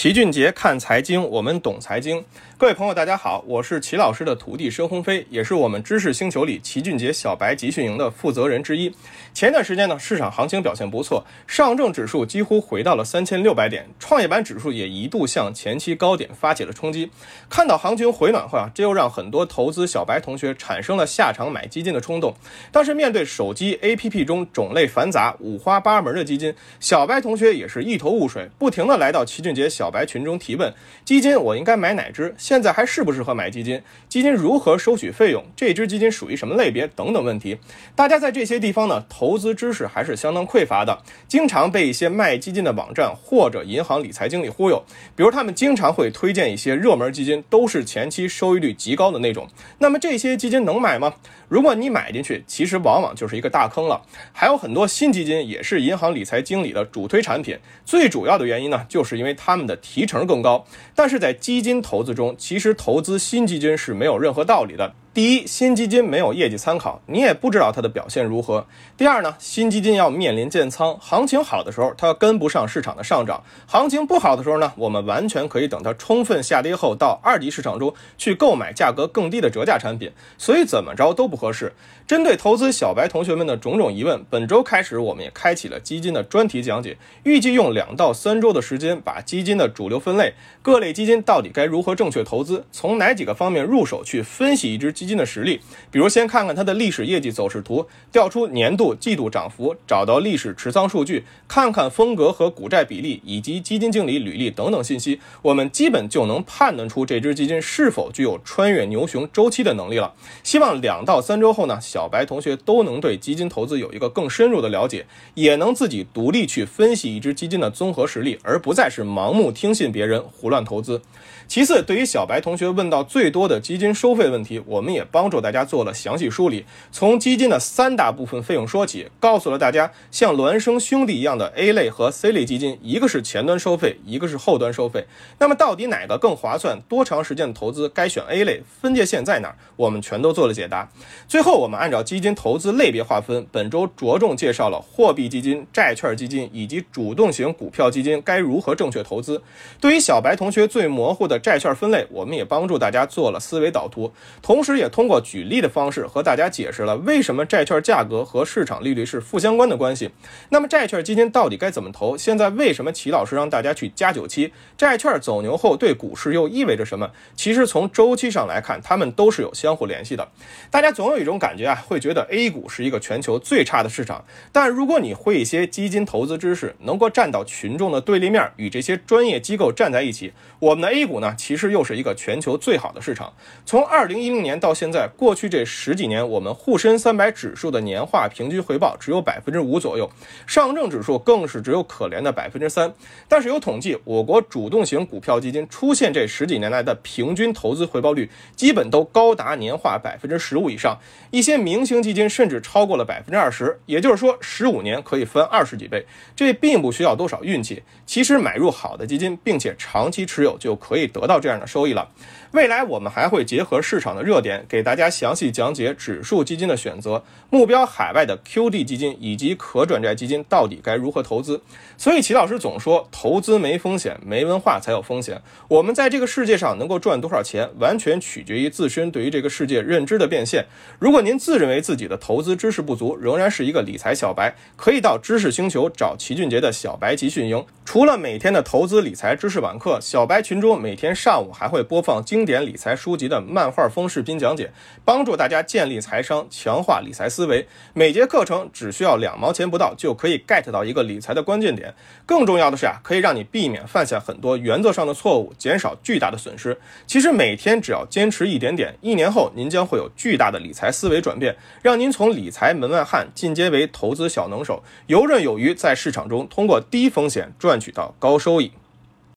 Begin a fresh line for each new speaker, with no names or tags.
齐俊杰看财经，我们懂财经。各位朋友，大家好，我是齐老师的徒弟申鸿飞，也是我们知识星球里齐俊杰小白集训营的负责人之一。前段时间呢，市场行情表现不错，上证指数几乎回到了三千六百点，创业板指数也一度向前期高点发起了冲击。看到行情回暖后啊，这又让很多投资小白同学产生了下场买基金的冲动。但是面对手机 APP 中种类繁杂、五花八门的基金，小白同学也是一头雾水，不停的来到齐俊杰小小白群中提问：基金我应该买哪只？现在还适不适合买基金？基金如何收取费用？这只基金属于什么类别？等等问题。大家在这些地方呢，投资知识还是相当匮乏的，经常被一些卖基金的网站或者银行理财经理忽悠。比如他们经常会推荐一些热门基金，都是前期收益率极高的那种。那么这些基金能买吗？如果你买进去，其实往往就是一个大坑了。还有很多新基金也是银行理财经理的主推产品，最主要的原因呢，就是因为他们的提成更高。但是在基金投资中，其实投资新基金是没有任何道理的。第一，新基金没有业绩参考，你也不知道它的表现如何。第二呢，新基金要面临建仓，行情好的时候它跟不上市场的上涨，行情不好的时候呢，我们完全可以等它充分下跌后，到二级市场中去购买价格更低的折价产品。所以怎么着都不合适。针对投资小白同学们的种种疑问，本周开始我们也开启了基金的专题讲解，预计用两到三周的时间，把基金的主流分类、各类基金到底该如何正确投资，从哪几个方面入手去分析一只。基金的实力，比如先看看它的历史业绩走势图，调出年度、季度涨幅，找到历史持仓数据，看看风格和股债比例以及基金经理履历等等信息，我们基本就能判断出这只基金是否具有穿越牛熊周期的能力了。希望两到三周后呢，小白同学都能对基金投资有一个更深入的了解，也能自己独立去分析一只基金的综合实力，而不再是盲目听信别人胡乱投资。其次，对于小白同学问到最多的基金收费问题，我们也帮助大家做了详细梳理。从基金的三大部分费用说起，告诉了大家，像孪生兄弟一样的 A 类和 C 类基金，一个是前端收费，一个是后端收费。那么到底哪个更划算？多长时间的投资该选 A 类？分界线在哪儿？我们全都做了解答。最后，我们按照基金投资类别划分，本周着重介绍了货币基金、债券基金以及主动型股票基金该如何正确投资。对于小白同学最模糊的。债券分类，我们也帮助大家做了思维导图，同时也通过举例的方式和大家解释了为什么债券价格和市场利率是负相关的关系。那么债券基金到底该怎么投？现在为什么齐老师让大家去加九期？债券走牛后对股市又意味着什么？其实从周期上来看，它们都是有相互联系的。大家总有一种感觉啊，会觉得 A 股是一个全球最差的市场。但如果你会一些基金投资知识，能够站到群众的对立面，与这些专业机构站在一起，我们的 A 股呢？其实又是一个全球最好的市场。从二零一零年到到现在，过去这十几年，我们沪深三百指数的年化平均回报只有百分之五左右，上证指数更是只有可怜的百分之三。但是有统计，我国主动型股票基金出现这十几年来的平均投资回报率，基本都高达年化百分之十五以上，一些明星基金甚至超过了百分之二十。也就是说，十五年可以翻二十几倍，这并不需要多少运气。其实买入好的基金，并且长期持有，就可以。得到这样的收益了。未来我们还会结合市场的热点，给大家详细讲解指数基金的选择、目标海外的 QD 基金以及可转债基金到底该如何投资。所以齐老师总说，投资没风险，没文化才有风险。我们在这个世界上能够赚多少钱，完全取决于自身对于这个世界认知的变现。如果您自认为自己的投资知识不足，仍然是一个理财小白，可以到知识星球找齐俊杰的小白集训营。除了每天的投资理财知识网课，小白群中每天上午还会播放经。典理财书籍的漫画风视频讲讲解，帮助大家建立财商，强化理财思维。每节课程只需要两毛钱不到，就可以 get 到一个理财的关键点。更重要的是啊，可以让你避免犯下很多原则上的错误，减少巨大的损失。其实每天只要坚持一点点，一年后您将会有巨大的理财思维转变，让您从理财门外汉进阶为投资小能手，游刃有余，在市场中通过低风险赚取到高收益。